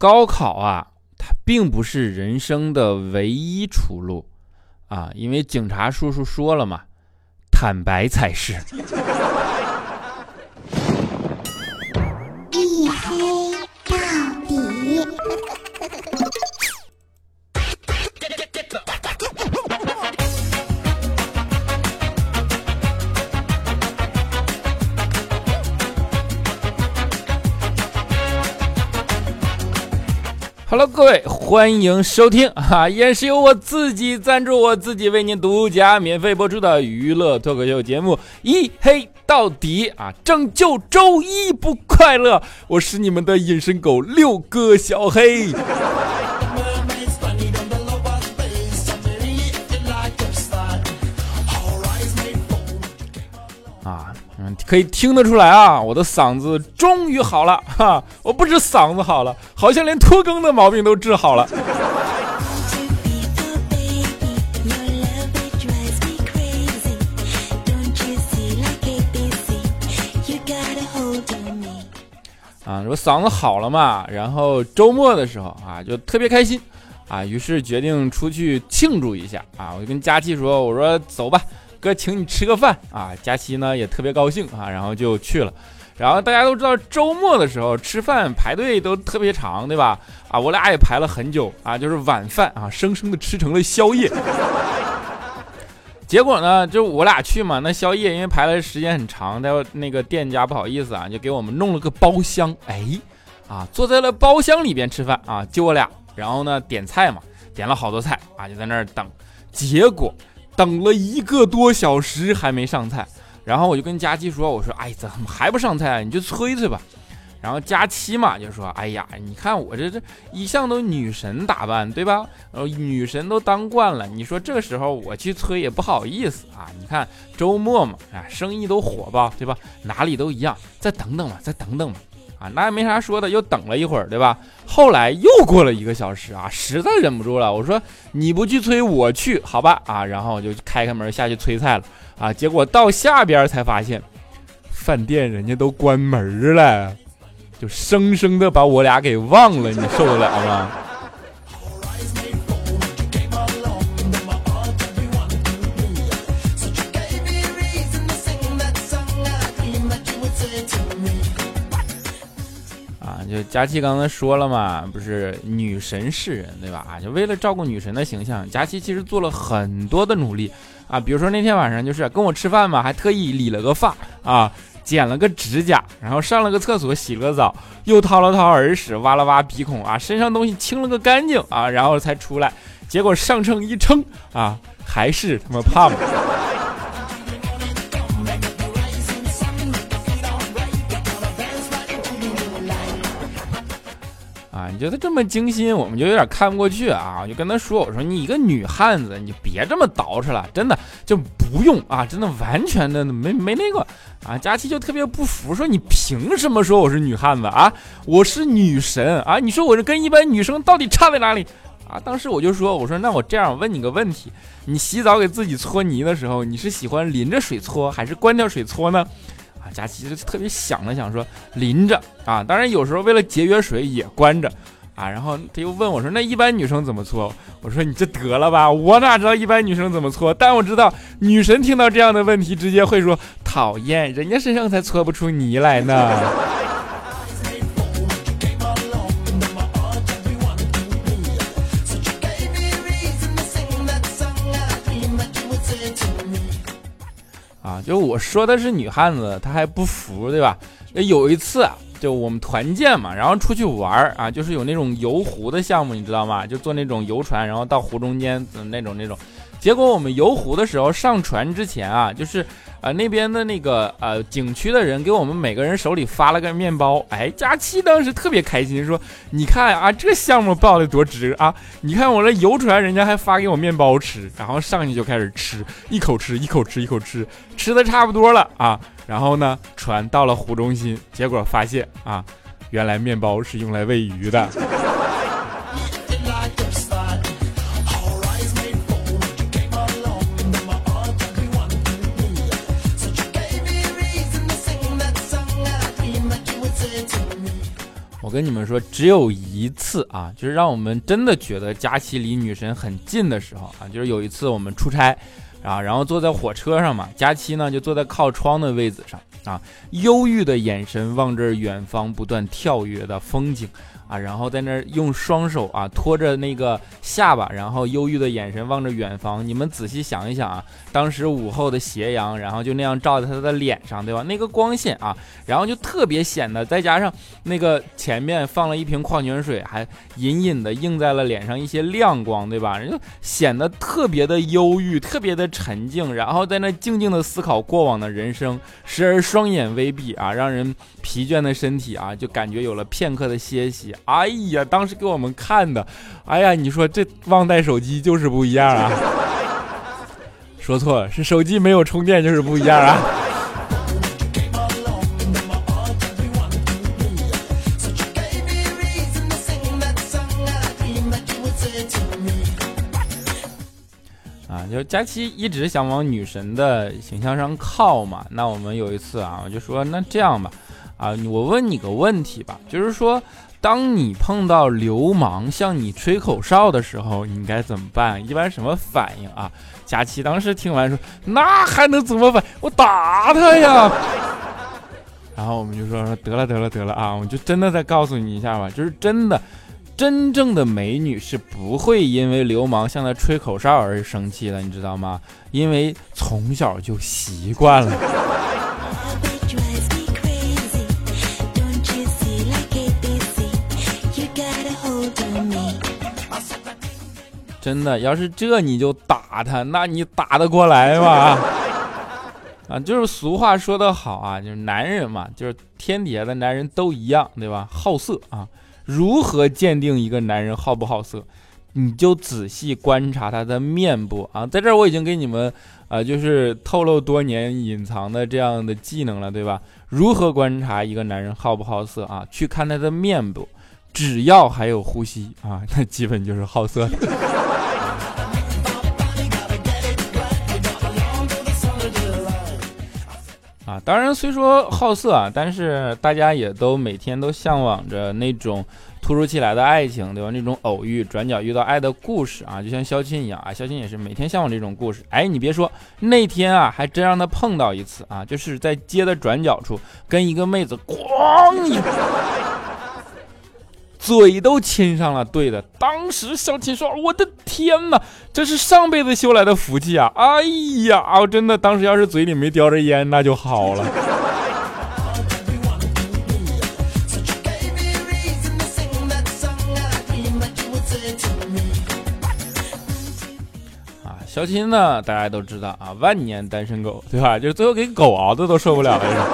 高考啊，它并不是人生的唯一出路啊，因为警察叔叔说了嘛，坦白才是。各位，欢迎收听啊，依然是由我自己赞助，我自己为您独家免费播出的娱乐脱口秀节目《一黑到底》啊，拯救周一不快乐，我是你们的隐身狗六哥小黑。可以听得出来啊，我的嗓子终于好了哈！我不止嗓子好了，好像连拖更的毛病都治好了。啊，我嗓子好了嘛，然后周末的时候啊，就特别开心啊，于是决定出去庆祝一下啊！我就跟佳琪说：“我说走吧。”哥请你吃个饭啊！佳期呢也特别高兴啊，然后就去了。然后大家都知道周末的时候吃饭排队都特别长，对吧？啊，我俩也排了很久啊，就是晚饭啊，生生的吃成了宵夜。结果呢，就我俩去嘛，那宵夜因为排了时间很长，那那个店家不好意思啊，就给我们弄了个包厢。哎，啊，坐在了包厢里边吃饭啊，就我俩。然后呢，点菜嘛，点了好多菜啊，就在那儿等。结果。等了一个多小时还没上菜，然后我就跟佳期说：“我说，哎，怎么还不上菜？你就催催吧。”然后佳期嘛就说：“哎呀，你看我这这一向都女神打扮，对吧？呃，女神都当惯了，你说这时候我去催也不好意思啊。你看周末嘛，啊，生意都火爆，对吧？哪里都一样，再等等吧，再等等吧。”啊，那也没啥说的，又等了一会儿，对吧？后来又过了一个小时啊，实在忍不住了，我说你不去催，我去，好吧？啊，然后我就开开门下去催菜了啊，结果到下边才发现，饭店人家都关门了，就生生的把我俩给忘了，你受得了吗？就佳琪刚才说了嘛，不是女神是人，对吧？啊，就为了照顾女神的形象，佳琪其实做了很多的努力啊。比如说那天晚上就是跟我吃饭嘛，还特意理了个发啊，剪了个指甲，然后上了个厕所，洗了个澡，又掏了掏耳屎，挖了挖鼻孔啊，身上东西清了个干净啊，然后才出来。结果上秤一称啊，还是他妈胖。觉得这么精心，我们就有点看不过去啊！我就跟他说：“我说你一个女汉子，你就别这么捯饬了，真的就不用啊，真的完全的没没那个啊。”佳琪就特别不服，说：“你凭什么说我是女汉子啊？我是女神啊！你说我这跟一般女生到底差在哪里啊？”当时我就说：“我说那我这样问你个问题，你洗澡给自己搓泥的时候，你是喜欢淋着水搓还是关掉水搓呢？”啊佳琪就特别想了想，说淋着啊，当然有时候为了节约水也关着啊。然后他又问我说：“那一般女生怎么搓？”我说：“你这得了吧，我哪知道一般女生怎么搓？但我知道女神听到这样的问题，直接会说讨厌，人家身上才搓不出泥来呢。”啊就我说的是女汉子，她还不服，对吧？有一次，就我们团建嘛，然后出去玩啊，就是有那种游湖的项目，你知道吗？就坐那种游船，然后到湖中间的那种那种。结果我们游湖的时候，上船之前啊，就是。啊，那边的那个呃景区的人给我们每个人手里发了个面包，哎，佳期当时特别开心，说：“你看啊，这项目报的多值啊！你看我这游船，人家还发给我面包吃，然后上去就开始吃，一口吃，一口吃，一口吃，吃的差不多了啊。然后呢，船到了湖中心，结果发现啊，原来面包是用来喂鱼的。”我跟你们说，只有一次啊，就是让我们真的觉得佳琪离女神很近的时候啊，就是有一次我们出差啊，然后坐在火车上嘛，佳期呢就坐在靠窗的位子上啊，忧郁的眼神望着远方不断跳跃的风景。啊，然后在那儿用双手啊托着那个下巴，然后忧郁的眼神望着远方。你们仔细想一想啊，当时午后的斜阳，然后就那样照在他的脸上，对吧？那个光线啊，然后就特别显得，再加上那个前面放了一瓶矿泉水，还隐隐的映在了脸上一些亮光，对吧？人就显得特别的忧郁，特别的沉静，然后在那静静的思考过往的人生，时而双眼微闭啊，让人疲倦的身体啊，就感觉有了片刻的歇息。哎呀，当时给我们看的，哎呀，你说这忘带手机就是不一样啊！说错了，是手机没有充电就是不一样啊！啊，就佳期一直想往女神的形象上靠嘛，那我们有一次啊，我就说那这样吧，啊，我问你个问题吧，就是说。当你碰到流氓向你吹口哨的时候，你该怎么办？一般什么反应啊？佳琪当时听完说：“那还能怎么办？我打他呀！” 然后我们就说：“得了，得了，得了啊！我就真的再告诉你一下吧，就是真的，真正的美女是不会因为流氓向她吹口哨而生气的，你知道吗？因为从小就习惯了。”真的，要是这你就打他，那你打得过来吗？啊，就是俗话说得好啊，就是男人嘛，就是天底下的男人都一样，对吧？好色啊，如何鉴定一个男人好不好色？你就仔细观察他的面部啊，在这儿我已经给你们啊，就是透露多年隐藏的这样的技能了，对吧？如何观察一个男人好不好色啊？去看他的面部，只要还有呼吸啊，那基本就是好色的。当然，虽说好色啊，但是大家也都每天都向往着那种突如其来的爱情，对吧？那种偶遇、转角遇到爱的故事啊，就像肖钦一样啊，肖钦也是每天向往这种故事。哎，你别说，那天啊，还真让他碰到一次啊，就是在街的转角处，跟一个妹子咣一。嘴都亲上了，对的。当时小琴说：“我的天哪，这是上辈子修来的福气啊！”哎呀，我真的当时要是嘴里没叼着烟，那就好了。啊，小琴呢，大家都知道啊，万年单身狗，对吧？就是最后给狗熬的都受不了了。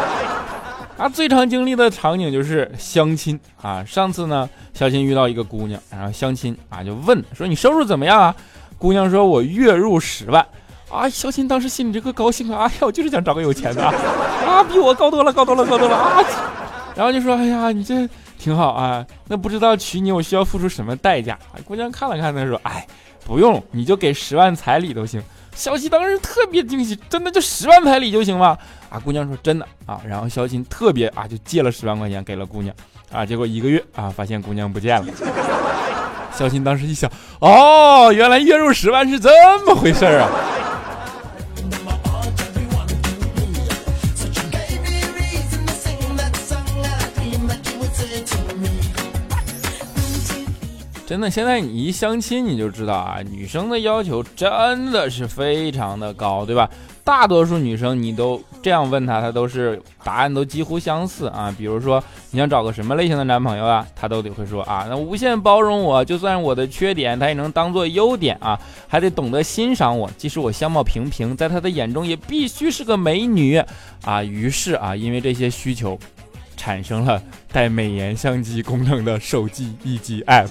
啊，最常经历的场景就是相亲啊。上次呢，小琴遇到一个姑娘，然后相亲啊，就问说：“你收入怎么样啊？”姑娘说：“我月入十万。”啊，小琴当时心里这个高兴啊！哎呀，我就是想找个有钱的啊，比我高多了，高多了，高多了啊！然后就说：“哎呀，你这挺好啊，那不知道娶你我需要付出什么代价？”姑娘看了看，她说：“哎，不用，你就给十万彩礼都行。”小新当时特别惊喜，真的就十万彩礼就行吗？啊，姑娘说真的啊，然后小琴特别啊，就借了十万块钱给了姑娘，啊，结果一个月啊，发现姑娘不见了。小新当时一想，哦，原来月入十万是这么回事啊。真的，现在你一相亲你就知道啊，女生的要求真的是非常的高，对吧？大多数女生你都这样问她，她都是答案都几乎相似啊。比如说你想找个什么类型的男朋友啊，她都得会说啊，那无限包容我，就算我的缺点，她也能当做优点啊，还得懂得欣赏我，即使我相貌平平，在她的眼中也必须是个美女啊。于是啊，因为这些需求。产生了带美颜相机功能的手机以及 App。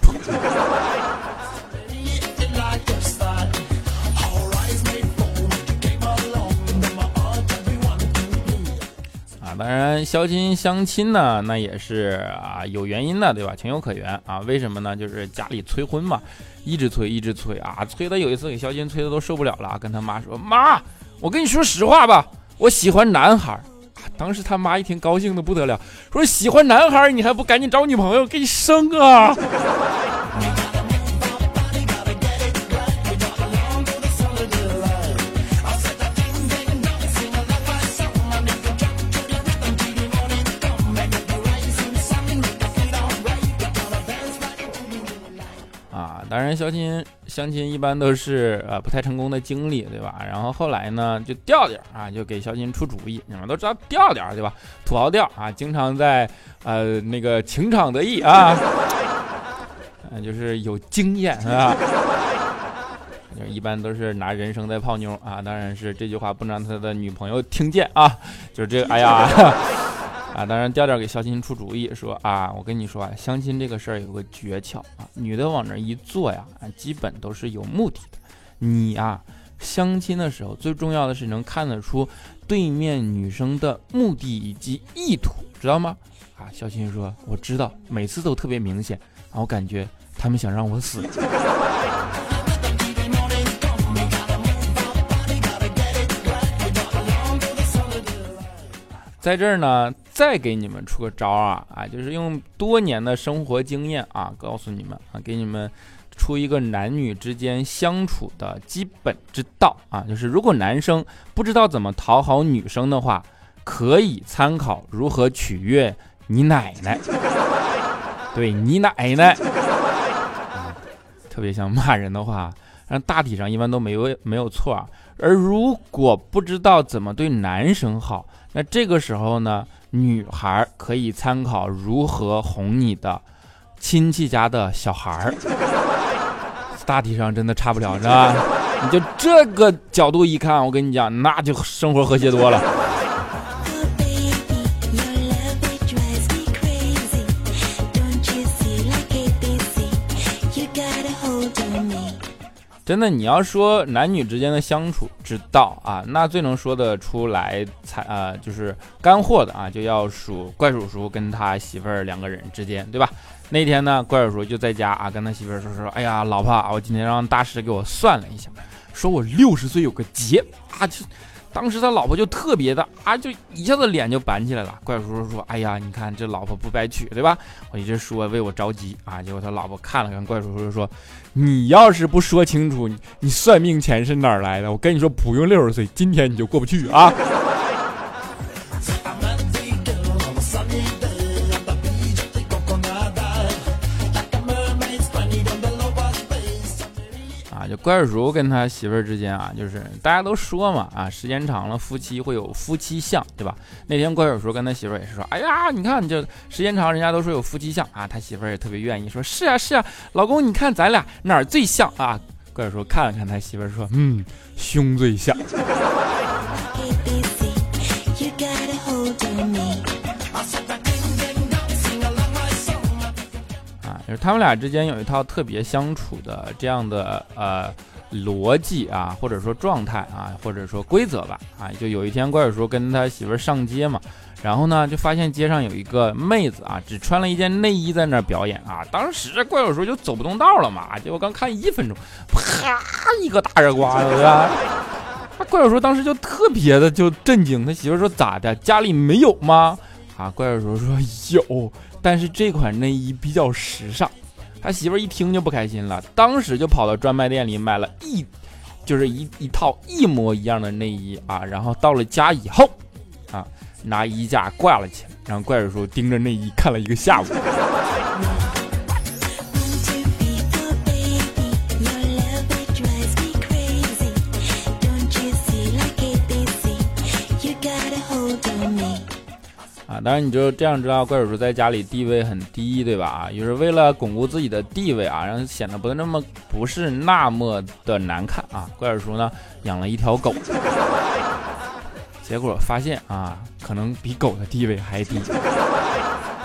啊，当然，相亲相亲呢，那也是啊有原因的，对吧？情有可原啊。为什么呢？就是家里催婚嘛，一直催，一直催啊，催的有一次给肖金催的都受不了了，跟他妈说：“妈，我跟你说实话吧，我喜欢男孩。” 当时他妈一听，高兴的不得了，说喜欢男孩你还不赶紧找女朋友给你生啊！当然相亲相亲一般都是呃不太成功的经历，对吧？然后后来呢，就调调啊，就给小新出主意。你们都知道调调对吧？土豪调啊，经常在呃那个情场得意啊，嗯、就是有经验啊。就一般都是拿人生在泡妞啊，当然是这句话不能让他的女朋友听见啊，就是这个，哎呀。啊，当然调调给肖钦出主意说啊，我跟你说啊，相亲这个事儿有个诀窍啊，女的往那一坐呀，啊，基本都是有目的的。你啊，相亲的时候最重要的是能看得出对面女生的目的以及意图，知道吗？啊，肖钦说我知道，每次都特别明显，啊，我感觉他们想让我死。在这儿呢，再给你们出个招啊啊，就是用多年的生活经验啊，告诉你们啊，给你们出一个男女之间相处的基本之道啊，就是如果男生不知道怎么讨好女生的话，可以参考如何取悦你奶奶，对你奶奶，嗯、特别像骂人的话，但大体上一般都没有没有错啊。而如果不知道怎么对男生好，那这个时候呢，女孩可以参考如何哄你的亲戚家的小孩儿，大体上真的差不了，是吧？你就这个角度一看，我跟你讲，那就生活和谐多了。真的，你要说男女之间的相处之道啊，那最能说得出来才啊就是干货的啊，就要数怪叔叔跟他媳妇儿两个人之间，对吧？那天呢，怪叔叔就在家啊，跟他媳妇儿说说，哎呀，老婆，我今天让大师给我算了一下，说我六十岁有个劫啊，就当时他老婆就特别的啊，就一下子脸就板起来了。怪叔叔说，哎呀，你看这老婆不白娶，对吧？我一直说为我着急啊，结果他老婆看了看怪叔叔说。你要是不说清楚，你算命钱是哪儿来的？我跟你说，不用六十岁，今天你就过不去啊！怪叔叔跟他媳妇儿之间啊，就是大家都说嘛啊，时间长了，夫妻会有夫妻相，对吧？那天怪叔叔跟他媳妇儿也是说，哎呀，你看你这时间长，人家都说有夫妻相啊，他媳妇儿也特别愿意说，是啊是啊，老公，你看咱俩哪儿最像啊？怪叔叔看了看他媳妇儿说，嗯，胸最像。他们俩之间有一套特别相处的这样的呃逻辑啊，或者说状态啊，或者说规则吧啊，就有一天怪叔叔跟他媳妇上街嘛，然后呢就发现街上有一个妹子啊，只穿了一件内衣在那儿表演啊，当时怪叔叔就走不动道了嘛，结果刚看一分钟，啪一个大耳刮子，那怪叔叔当时就特别的就震惊，他媳妇说咋的，家里没有吗？啊，怪叔叔说有。但是这款内衣比较时尚，他媳妇一听就不开心了，当时就跑到专卖店里买了一，就是一一套一模一样的内衣啊，然后到了家以后，啊，拿衣架挂了起来，然后怪叔叔盯着内衣看了一个下午。当然，你就这样知道怪叔叔在家里地位很低，对吧？啊，就是为了巩固自己的地位啊，让显得不那么不是那么的难看啊。怪叔叔呢养了一条狗，结果发现啊，可能比狗的地位还低。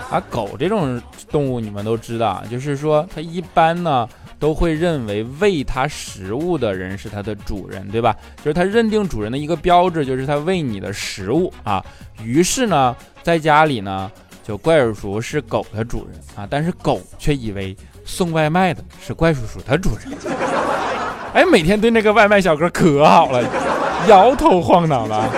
啊，狗这种动物你们都知道，就是说它一般呢都会认为喂它食物的人是它的主人，对吧？就是它认定主人的一个标志就是它喂你的食物啊。于是呢。在家里呢，就怪叔叔是狗的主人啊，但是狗却以为送外卖的是怪叔叔的主人。哎，每天对那个外卖小哥可好了，摇头晃脑了。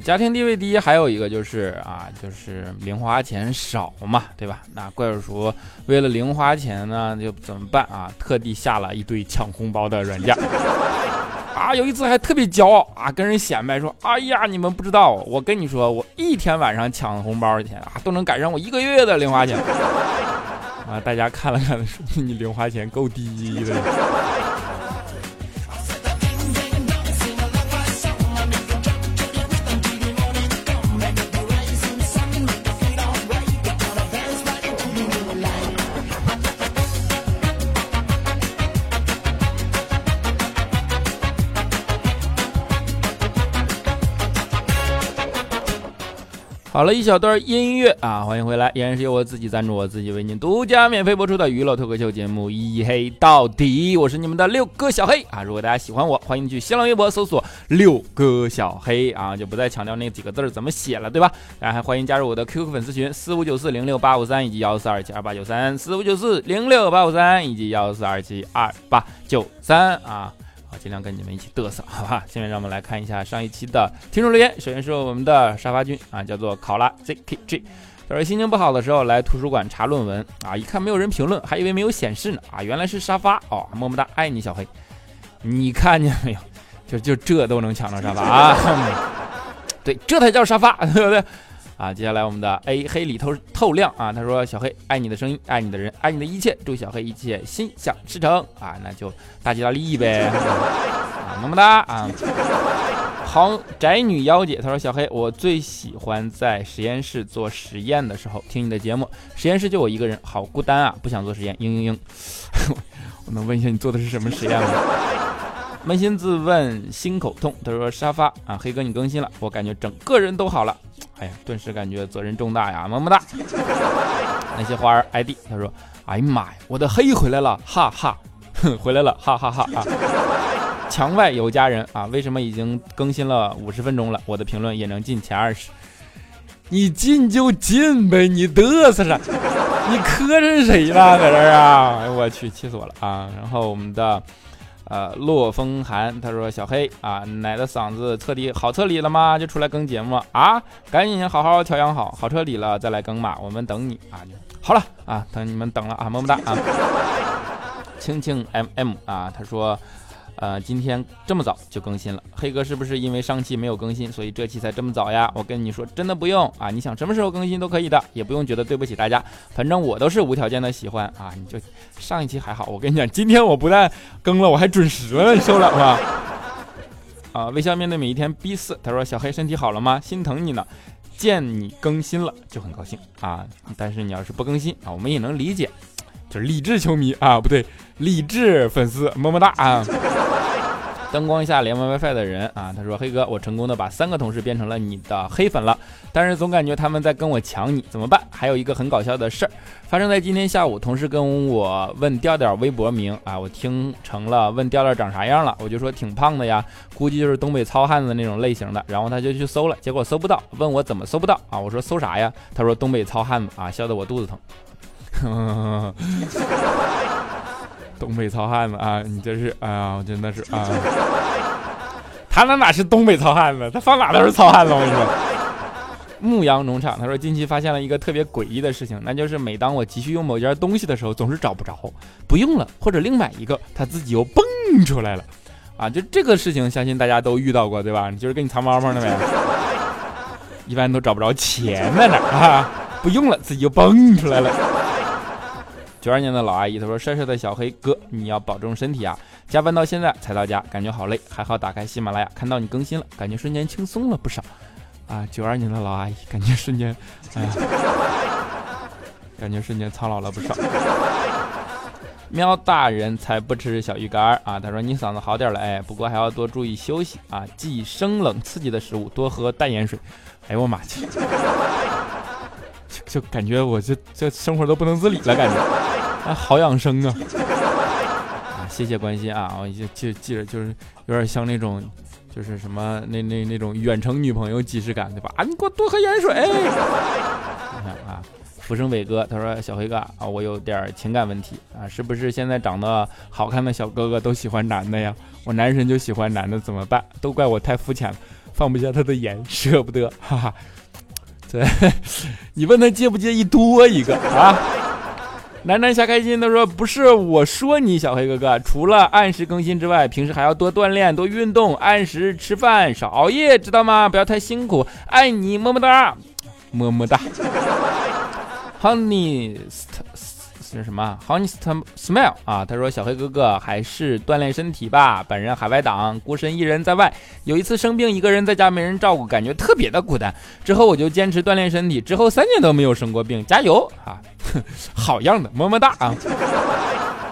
家庭地位低，还有一个就是啊，就是零花钱少嘛，对吧？那怪叔叔为了零花钱呢，就怎么办啊？特地下了一堆抢红包的软件。啊，有一次还特别骄傲啊，跟人显摆说：“哎呀，你们不知道，我跟你说，我一天晚上抢红包的钱啊，都能赶上我一个月的零花钱。”啊，大家看了看说：“你零花钱够低的。”好了一小段音乐啊，欢迎回来，依然是由我自己赞助，我自己为您独家免费播出的娱乐脱口秀节目《一黑到底》，我是你们的六哥小黑啊。如果大家喜欢我，欢迎去新浪微博搜索六哥小黑啊，就不再强调那几个字怎么写了，对吧？大家还欢迎加入我的 QQ 粉丝群四五九四零六八五三以及幺四二七二八九三四五九四零六八五三以及幺四二七二八九三啊。好，尽量跟你们一起嘚瑟，好吧？下面让我们来看一下上一期的听众留言。首先是我们的沙发君啊，叫做考拉 ZKG。他说心情不好的时候来图书馆查论文啊，一看没有人评论，还以为没有显示呢啊，原来是沙发哦，么么哒，爱你小黑。你看见没有？就就这都能抢到沙发啊？对，这才叫沙发，对不对？啊，接下来我们的 A 黑里透透亮啊，他说小黑爱你的声音，爱你的人，爱你的一切，祝小黑一切心想事成啊，那就大吉大利呗，啊，么么哒啊。好宅女妖姐，她说小黑，我最喜欢在实验室做实验的时候听你的节目，实验室就我一个人，好孤单啊，不想做实验，嘤嘤嘤。我能问一下你做的是什么实验吗？扪心自问心口痛，他说沙发啊，黑哥你更新了，我感觉整个人都好了。哎呀，顿时感觉责任重大呀，么么哒。那些花儿 ID，他说，哎呀妈呀，我的黑回来了，哈哈，哼，回来了，哈哈哈啊。墙外有家人啊，为什么已经更新了五十分钟了，我的评论也能进前二十？你进就进呗，你嘚瑟啥？你磕碜谁了，搁这儿啊？哎我去，气死我了啊！然后我们的。呃，洛风寒，他说小黑啊，奶的嗓子彻底好彻底了吗？就出来更节目啊，赶紧好好调养好，好彻底了再来更嘛，我们等你啊。好了啊，等你们等了啊，么么哒啊。青青 M M 啊，他说。呃，今天这么早就更新了，黑哥是不是因为上期没有更新，所以这期才这么早呀？我跟你说，真的不用啊，你想什么时候更新都可以的，也不用觉得对不起大家，反正我都是无条件的喜欢啊。你就上一期还好，我跟你讲，今天我不但更了，我还准时了，你受了吗？啊，微笑面对每一天 B 四，他说小黑身体好了吗？心疼你呢，见你更新了就很高兴啊，但是你要是不更新啊，我们也能理解，就是理智球迷啊，不对，理智粉丝，么么哒啊。灯光下连 WiFi 的人啊，他说：“黑哥，我成功的把三个同事变成了你的黑粉了，但是总感觉他们在跟我抢你，怎么办？”还有一个很搞笑的事儿，发生在今天下午，同事跟我问调调微博名啊，我听成了问调调长啥样了，我就说挺胖的呀，估计就是东北糙汉子那种类型的，然后他就去搜了，结果搜不到，问我怎么搜不到啊？我说搜啥呀？他说东北糙汉子啊，笑得我肚子疼。东北糙汉子啊，你这是哎呀，我真的是啊，他那哪是东北糙汉子，他放哪都是糙汉子。我跟你说，牧羊农场他说近期发现了一个特别诡异的事情，那就是每当我急需用某件东西的时候，总是找不着，不用了或者另买一个，他自己又蹦出来了啊！就这个事情，相信大家都遇到过对吧？你就是给你藏猫猫呢呗，一般都找不着钱在哪啊，不用了自己又蹦出来了。九二年的老阿姨，她说：“帅帅的小黑哥，你要保重身体啊！加班到现在才到家，感觉好累。还好打开喜马拉雅，看到你更新了，感觉瞬间轻松了不少。啊，九二年的老阿姨，感觉瞬间，哎呀，感觉瞬间苍老了不少。喵大人才不吃小鱼干啊！他说你嗓子好点了，哎，不过还要多注意休息啊，忌生冷刺激的食物，多喝淡盐水。哎呦我妈去！”就感觉我这这生活都不能自理了，感觉啊，好养生啊！啊，谢谢关心啊！我就记记着，就是有点像那种，就是什么那那那种远程女朋友即视感，对吧？啊，你给我多喝盐水！你 看啊，浮生伟哥他说：“小黑哥啊，我有点情感问题啊，是不是现在长得好看的小哥哥都喜欢男的呀？我男神就喜欢男的，怎么办？都怪我太肤浅了。”放不下他的眼，舍不得，哈哈。对，你问他介不介意多一个啊？楠楠瞎开心，他说不是我说你小黑哥哥，除了按时更新之外，平时还要多锻炼、多运动，按时吃饭，少熬夜，知道吗？不要太辛苦，爱你，么么哒，么么哒。Honey。是什么？Honest Smile 啊，他说：“小黑哥哥还是锻炼身体吧。本人海外党，孤身一人在外。有一次生病，一个人在家没人照顾，感觉特别的孤单。之后我就坚持锻炼身体，之后三年都没有生过病。加油啊！好样的，么么哒啊！”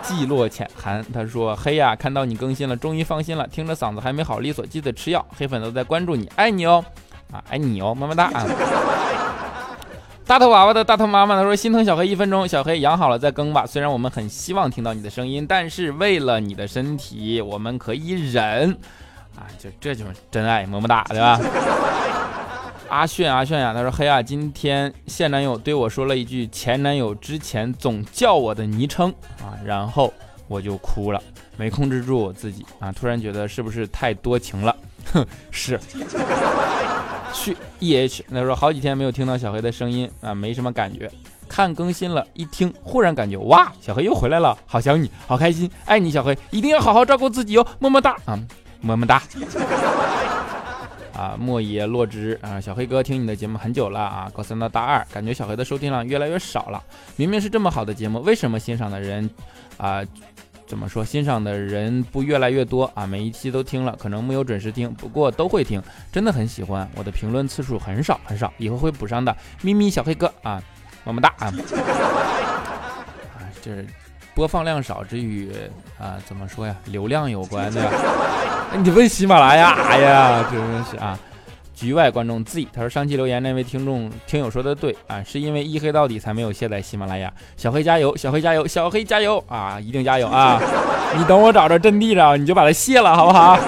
季落浅寒，他说：“黑呀，看到你更新了，终于放心了。听着嗓子还没好利索，记得吃药。黑粉都在关注你，爱你哦，啊，爱你哦，么么哒啊！”大头娃娃的大头妈妈，他说心疼小黑一分钟，小黑养好了再更吧。虽然我们很希望听到你的声音，但是为了你的身体，我们可以忍啊。就这就是真爱，么么哒，对吧？阿炫阿炫呀，他说黑啊，今天现男友对我说了一句前男友之前总叫我的昵称啊，然后我就哭了，没控制住我自己啊，突然觉得是不是太多情了？哼，是。去 E H，他说好几天没有听到小黑的声音啊，没什么感觉。看更新了，一听忽然感觉哇，小黑又回来了，好想你，好开心，爱你小黑，一定要好好照顾自己哦，么么哒啊，么么哒。啊，莫爷洛之啊，小黑哥听你的节目很久了啊，高三到大二，感觉小黑的收听量越来越少了。明明是这么好的节目，为什么欣赏的人啊？怎么说？欣赏的人不越来越多啊？每一期都听了，可能没有准时听，不过都会听，真的很喜欢。我的评论次数很少很少，以后会补上的。咪咪小黑哥啊，么么哒啊！啊，这播放量少之与啊，怎么说呀？流量有关的。你问喜马拉雅哎呀？真的是啊。局外观众 Z，他说上期留言那位听众听友说的对啊，是因为一黑到底才没有卸载喜马拉雅。小黑加油，小黑加油，小黑加油啊！一定加油啊！你等我找着阵地了，你就把它卸了，好不好？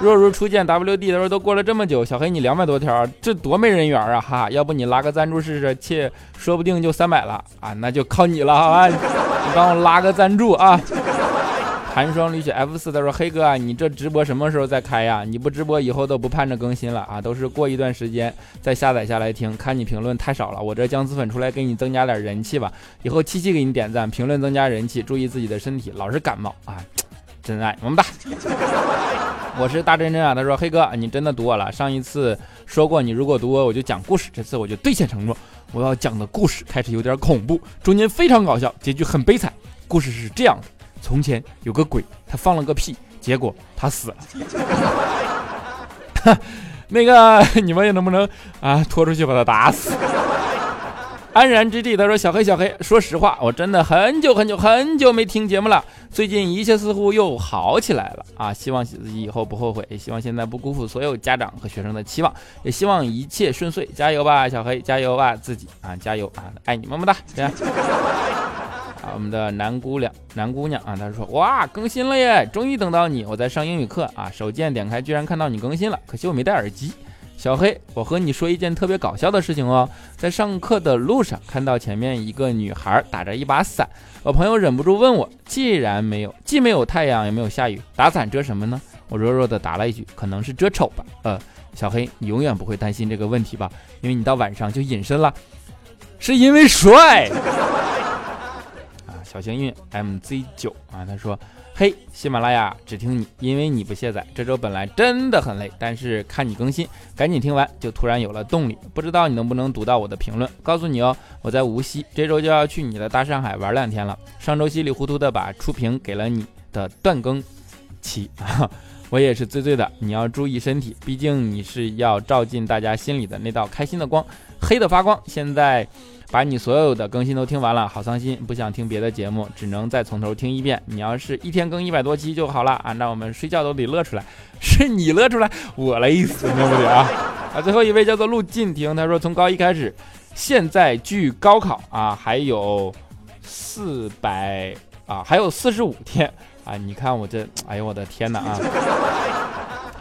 若如初见 WD，他说都过了这么久，小黑你两百多条，这多没人缘啊！哈，要不你拉个赞助试试，切，说不定就三百了啊，那就靠你了，好吧？你帮我拉个赞助啊！寒霜绿雪 F 四他说：“黑哥啊，你这直播什么时候再开呀？你不直播以后都不盼着更新了啊，都是过一段时间再下载下来听。看你评论太少了，我这姜子粉出来给你增加点人气吧。以后七七给你点赞，评论增加人气，注意自己的身体，老是感冒啊，真爱么么哒。我是大真真啊，他说黑哥你真的读我了。上一次说过你如果读我我就讲故事，这次我就兑现承诺，我要讲的故事开始有点恐怖，中间非常搞笑，结局很悲惨。故事是这样的。”从前有个鬼，他放了个屁，结果他死了。那个 你们也能不能啊拖出去把他打死？安然之地，他说小黑小黑，说实话，我真的很久很久很久没听节目了。最近一切似乎又好起来了啊！希望自己以后不后悔，也希望现在不辜负所有家长和学生的期望，也希望一切顺遂，加油吧，小黑，加油吧，自己啊，加油啊，爱你么么哒，啊我们的南姑娘，南姑娘啊，她说哇，更新了耶，终于等到你，我在上英语课啊，手贱点开，居然看到你更新了，可惜我没戴耳机。小黑，我和你说一件特别搞笑的事情哦，在上课的路上看到前面一个女孩打着一把伞，我朋友忍不住问我，既然没有，既没有太阳也没有下雨，打伞遮什么呢？我弱弱的答了一句，可能是遮丑吧。呃，小黑，你永远不会担心这个问题吧？因为你到晚上就隐身了，是因为帅。小幸运 MZ 九啊，他说：“嘿，喜马拉雅只听你，因为你不卸载。这周本来真的很累，但是看你更新，赶紧听完，就突然有了动力。不知道你能不能读到我的评论？告诉你哦，我在无锡，这周就要去你的大上海玩两天了。上周稀里糊涂的把初评给了你的断更期啊，我也是醉醉的。你要注意身体，毕竟你是要照进大家心里的那道开心的光，黑的发光。现在。”把你所有的更新都听完了，好伤心，不想听别的节目，只能再从头听一遍。你要是一天更一百多期就好了啊，那我们睡觉都得乐出来，是你乐出来，我累死，对不对啊？啊，最后一位叫做陆进庭，他说从高一开始，现在距高考啊还有四百啊，还有四十五天啊，你看我这，哎呦我的天哪啊，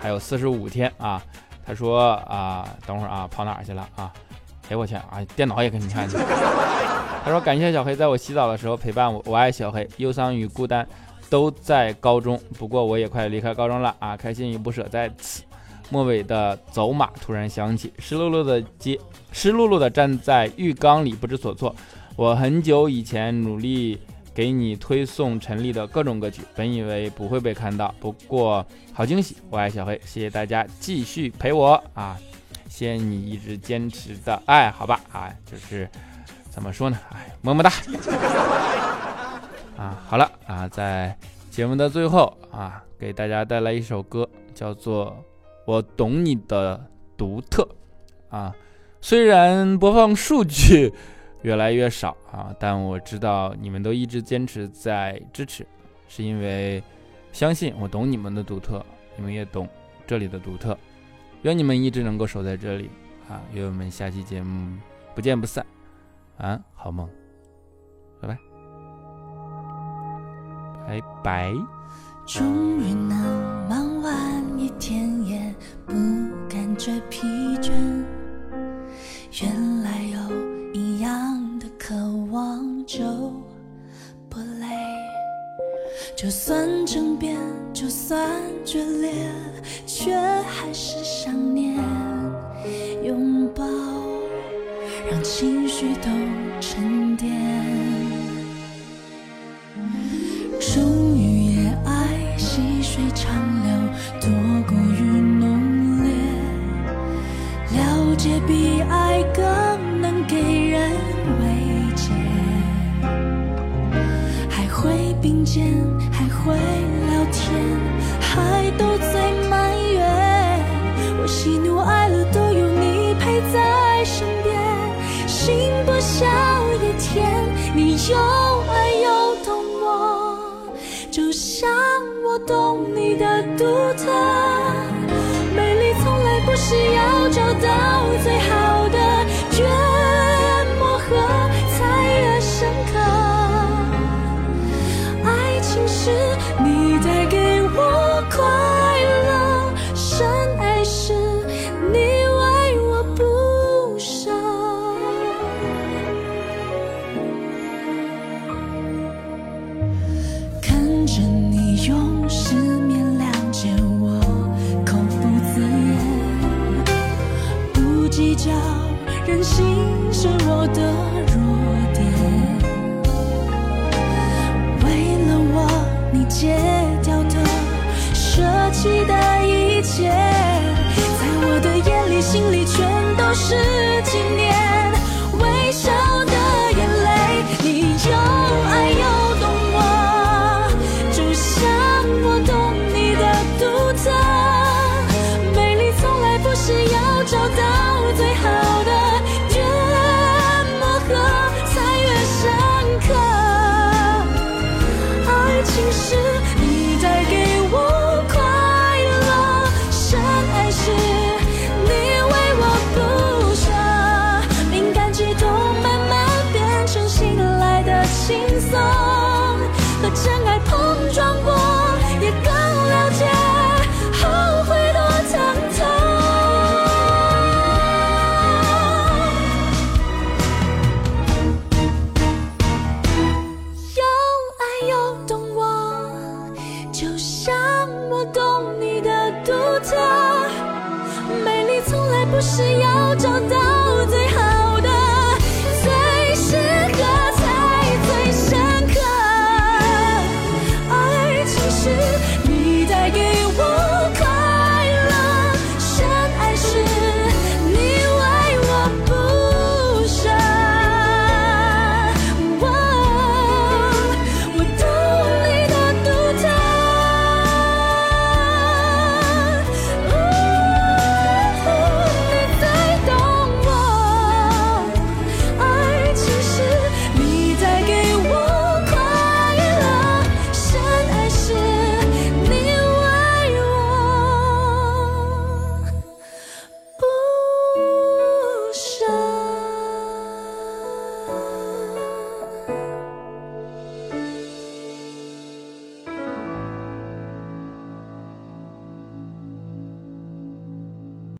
还有四十五天啊，他说啊，等会儿啊，跑哪儿去了啊？哎我去啊！电脑也给你看。他说：“感谢小黑在我洗澡的时候陪伴我，我爱小黑。忧伤与孤单都在高中，不过我也快离开高中了啊！开心与不舍在此。末尾的走马突然响起，湿漉漉的街，湿漉漉的站在浴缸里不知所措。我很久以前努力给你推送陈粒的各种歌曲，本以为不会被看到，不过好惊喜！我爱小黑，谢谢大家继续陪我啊！谢你一直坚持的爱好吧啊，就是怎么说呢？哎，么么哒！啊，好了啊，在节目的最后啊，给大家带来一首歌，叫做《我懂你的独特》啊。虽然播放数据越来越少啊，但我知道你们都一直坚持在支持，是因为相信我懂你们的独特，你们也懂这里的独特。愿你们一直能够守在这里啊！愿我们下期节目不见不散。啊，好梦，拜拜。拜拜。终于能忙完一天，也不感觉疲倦。就算争辩，就算决裂，却还是想念。是是